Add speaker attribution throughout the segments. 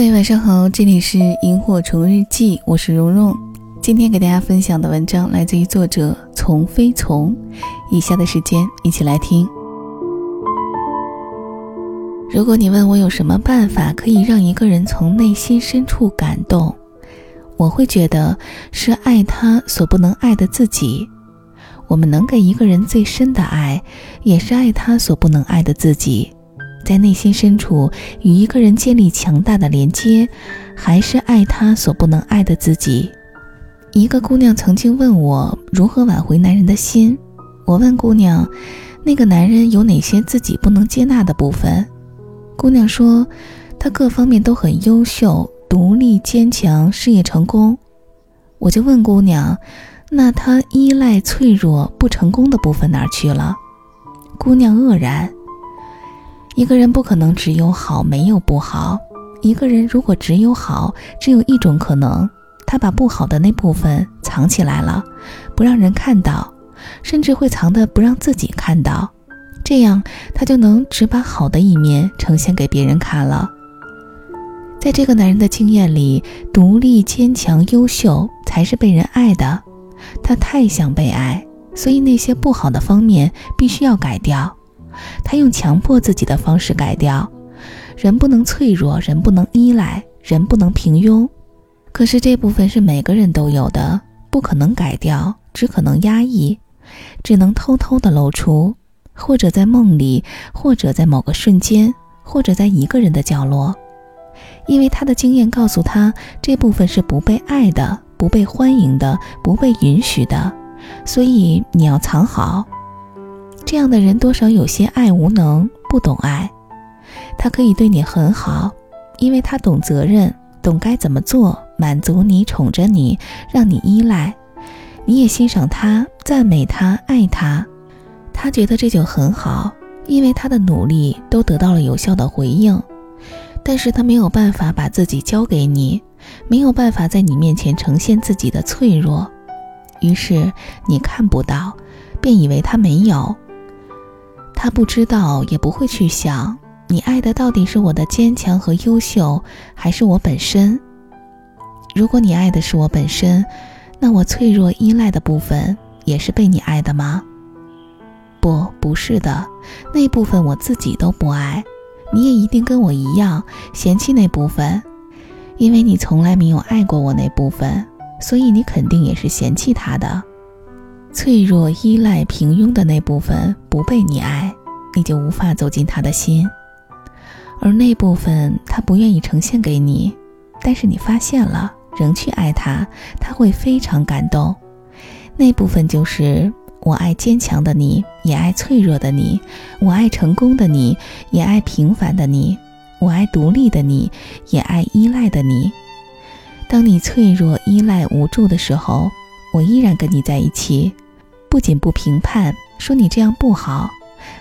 Speaker 1: 各位晚上好，这里是萤火虫日记，我是蓉蓉。今天给大家分享的文章来自于作者从飞从。以下的时间一起来听。如果你问我有什么办法可以让一个人从内心深处感动，我会觉得是爱他所不能爱的自己。我们能给一个人最深的爱，也是爱他所不能爱的自己。在内心深处与一个人建立强大的连接，还是爱他所不能爱的自己。一个姑娘曾经问我如何挽回男人的心，我问姑娘，那个男人有哪些自己不能接纳的部分？姑娘说，他各方面都很优秀，独立坚强，事业成功。我就问姑娘，那他依赖、脆弱、不成功的部分哪儿去了？姑娘愕然。一个人不可能只有好没有不好。一个人如果只有好，只有一种可能，他把不好的那部分藏起来了，不让人看到，甚至会藏的不让自己看到，这样他就能只把好的一面呈现给别人看了。在这个男人的经验里，独立、坚强、优秀才是被人爱的。他太想被爱，所以那些不好的方面必须要改掉。他用强迫自己的方式改掉，人不能脆弱，人不能依赖，人不能平庸。可是这部分是每个人都有的，不可能改掉，只可能压抑，只能偷偷的露出，或者在梦里，或者在某个瞬间，或者在一个人的角落。因为他的经验告诉他，这部分是不被爱的，不被欢迎的，不被允许的，所以你要藏好。这样的人多少有些爱无能，不懂爱。他可以对你很好，因为他懂责任，懂该怎么做，满足你，宠着你，让你依赖。你也欣赏他，赞美他，爱他。他觉得这就很好，因为他的努力都得到了有效的回应。但是他没有办法把自己交给你，没有办法在你面前呈现自己的脆弱，于是你看不到，便以为他没有。他不知道，也不会去想，你爱的到底是我的坚强和优秀，还是我本身？如果你爱的是我本身，那我脆弱依赖的部分也是被你爱的吗？不，不是的，那部分我自己都不爱，你也一定跟我一样嫌弃那部分，因为你从来没有爱过我那部分，所以你肯定也是嫌弃他的。脆弱、依赖、平庸的那部分不被你爱，你就无法走进他的心；而那部分他不愿意呈现给你，但是你发现了，仍去爱他，他会非常感动。那部分就是我爱坚强的你，也爱脆弱的你；我爱成功的你，也爱平凡的你；我爱独立的你，也爱依赖的你。当你脆弱、依赖、无助的时候。我依然跟你在一起，不仅不评判，说你这样不好，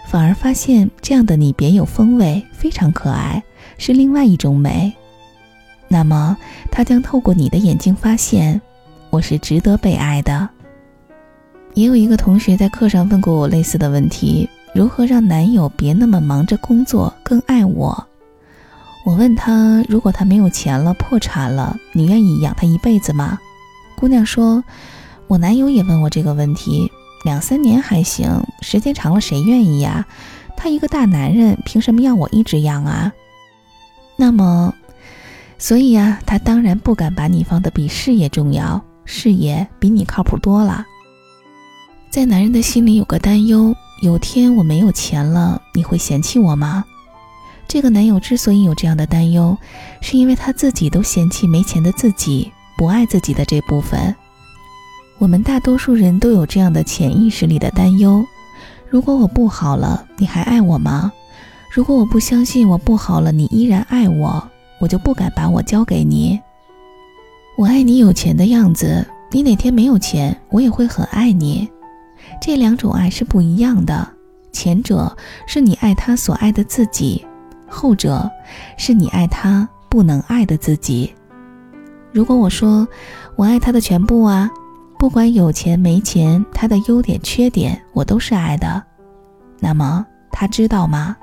Speaker 1: 反而发现这样的你别有风味，非常可爱，是另外一种美。那么，他将透过你的眼睛发现，我是值得被爱的。也有一个同学在课上问过我类似的问题：如何让男友别那么忙着工作，更爱我？我问他：如果他没有钱了，破产了，你愿意养他一辈子吗？姑娘说。我男友也问我这个问题，两三年还行，时间长了谁愿意呀？他一个大男人，凭什么要我一直养啊？那么，所以呀，他当然不敢把你放的比事业重要，事业比你靠谱多了。在男人的心里有个担忧：有天我没有钱了，你会嫌弃我吗？这个男友之所以有这样的担忧，是因为他自己都嫌弃没钱的自己，不爱自己的这部分。我们大多数人都有这样的潜意识里的担忧：如果我不好了，你还爱我吗？如果我不相信我不好了，你依然爱我，我就不敢把我交给你。我爱你有钱的样子，你哪天没有钱，我也会很爱你。这两种爱是不一样的，前者是你爱他所爱的自己，后者是你爱他不能爱的自己。如果我说我爱他的全部啊。不管有钱没钱，他的优点缺点我都是爱的。那么他知道吗？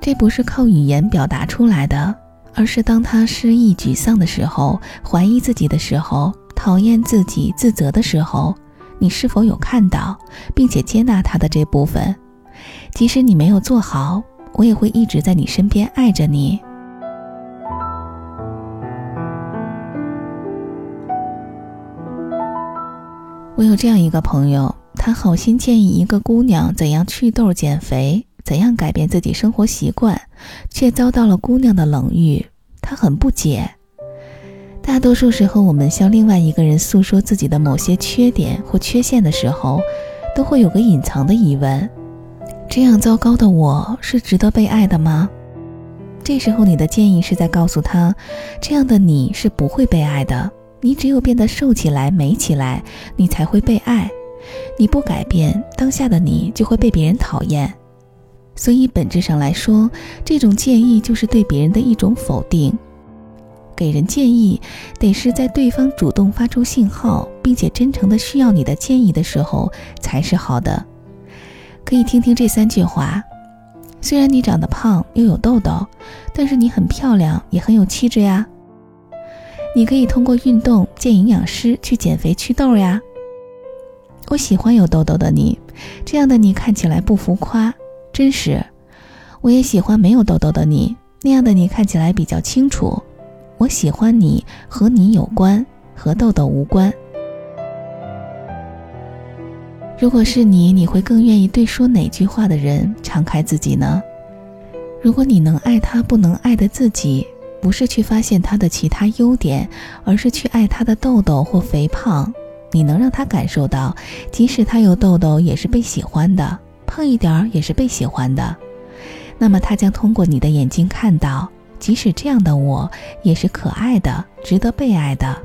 Speaker 1: 这不是靠语言表达出来的，而是当他失意、沮丧的时候，怀疑自己的时候，讨厌自己、自责的时候，你是否有看到并且接纳他的这部分？即使你没有做好，我也会一直在你身边爱着你。我有这样一个朋友，他好心建议一个姑娘怎样祛痘、减肥。怎样改变自己生活习惯，却遭到了姑娘的冷遇，他很不解。大多数时候，我们向另外一个人诉说自己的某些缺点或缺陷的时候，都会有个隐藏的疑问：这样糟糕的我是值得被爱的吗？这时候，你的建议是在告诉他，这样的你是不会被爱的。你只有变得瘦起来、美起来，你才会被爱。你不改变，当下的你就会被别人讨厌。所以，本质上来说，这种建议就是对别人的一种否定。给人建议，得是在对方主动发出信号，并且真诚的需要你的建议的时候，才是好的。可以听听这三句话：虽然你长得胖又有痘痘，但是你很漂亮，也很有气质呀。你可以通过运动、见营养师去减肥祛痘呀。我喜欢有痘痘的你，这样的你看起来不浮夸。真实，我也喜欢没有痘痘的你，那样的你看起来比较清楚。我喜欢你，和你有关，和痘痘无关。如果是你，你会更愿意对说哪句话的人敞开自己呢？如果你能爱他不能爱的自己，不是去发现他的其他优点，而是去爱他的痘痘或肥胖，你能让他感受到，即使他有痘痘，也是被喜欢的。胖一点儿也是被喜欢的，那么他将通过你的眼睛看到，即使这样的我也是可爱的，值得被爱的。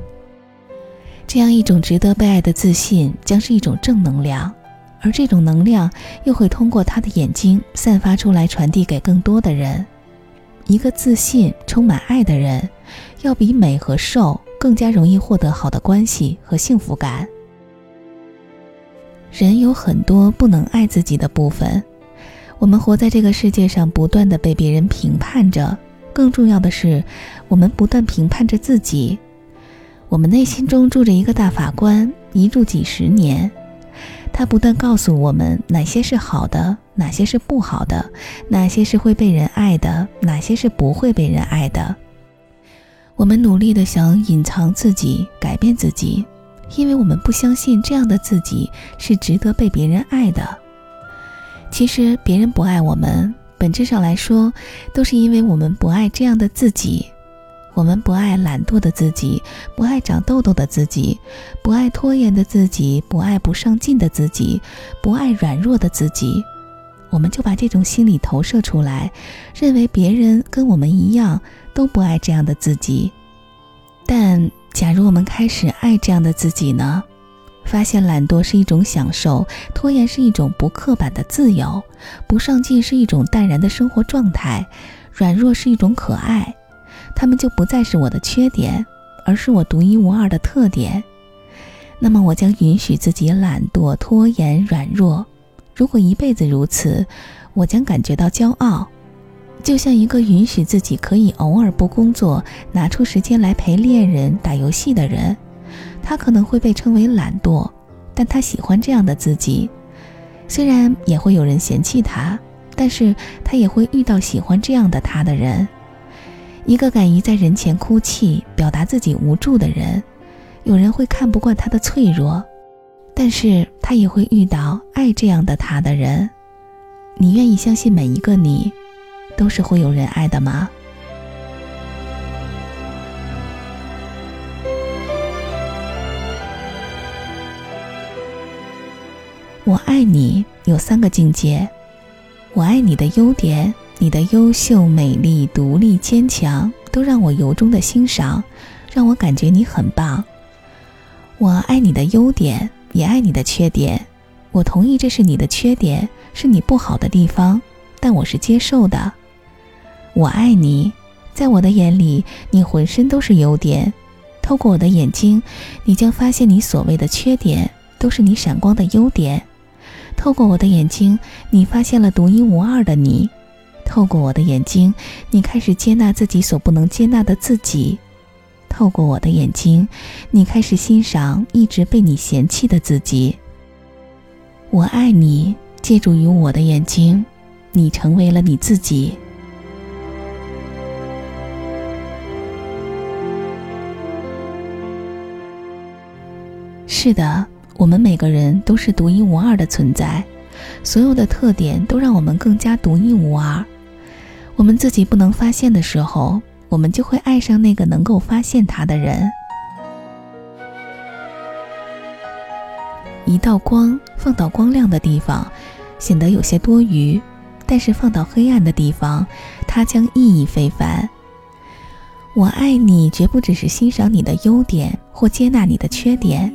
Speaker 1: 这样一种值得被爱的自信，将是一种正能量，而这种能量又会通过他的眼睛散发出来，传递给更多的人。一个自信、充满爱的人，要比美和瘦更加容易获得好的关系和幸福感。人有很多不能爱自己的部分，我们活在这个世界上，不断的被别人评判着。更重要的是，我们不断评判着自己。我们内心中住着一个大法官，一住几十年，他不断告诉我们哪些是好的，哪些是不好的，哪些是会被人爱的，哪些是不会被人爱的。我们努力的想隐藏自己，改变自己。因为我们不相信这样的自己是值得被别人爱的。其实别人不爱我们，本质上来说，都是因为我们不爱这样的自己。我们不爱懒惰的自己，不爱长痘痘的自己，不爱拖延的自己，不爱不上进的自己，不爱软弱的自己。我们就把这种心理投射出来，认为别人跟我们一样都不爱这样的自己。但。假如我们开始爱这样的自己呢？发现懒惰是一种享受，拖延是一种不刻板的自由，不上进是一种淡然的生活状态，软弱是一种可爱，他们就不再是我的缺点，而是我独一无二的特点。那么，我将允许自己懒惰、拖延、软弱。如果一辈子如此，我将感觉到骄傲。就像一个允许自己可以偶尔不工作，拿出时间来陪恋人、打游戏的人，他可能会被称为懒惰，但他喜欢这样的自己。虽然也会有人嫌弃他，但是他也会遇到喜欢这样的他的人。一个敢于在人前哭泣、表达自己无助的人，有人会看不惯他的脆弱，但是他也会遇到爱这样的他的人。你愿意相信每一个你？都是会有人爱的吗？我爱你有三个境界：我爱你的优点，你的优秀、美丽、独立、坚强，都让我由衷的欣赏，让我感觉你很棒。我爱你的优点，也爱你的缺点。我同意这是你的缺点，是你不好的地方，但我是接受的。我爱你，在我的眼里，你浑身都是优点。透过我的眼睛，你将发现你所谓的缺点都是你闪光的优点。透过我的眼睛，你发现了独一无二的你。透过我的眼睛，你开始接纳自己所不能接纳的自己；透过我的眼睛，你开始欣赏一直被你嫌弃的自己。我爱你，借助于我的眼睛，你成为了你自己。是的，我们每个人都是独一无二的存在，所有的特点都让我们更加独一无二。我们自己不能发现的时候，我们就会爱上那个能够发现它的人。一道光放到光亮的地方，显得有些多余；但是放到黑暗的地方，它将意义非凡。我爱你，绝不只是欣赏你的优点或接纳你的缺点。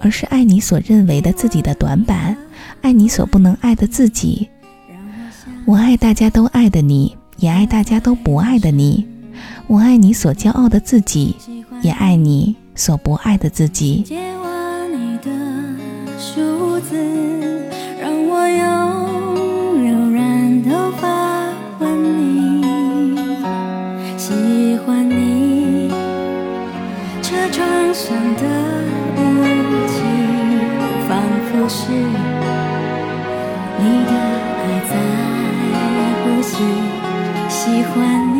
Speaker 1: 而是爱你所认为的自己的短板，爱你所不能爱的自己。我爱大家都爱的你，也爱大家都不爱的你。我爱你所骄傲的自己，也爱你所不爱的自己。
Speaker 2: 让我用柔软头发吻你，喜欢你车窗上的。喜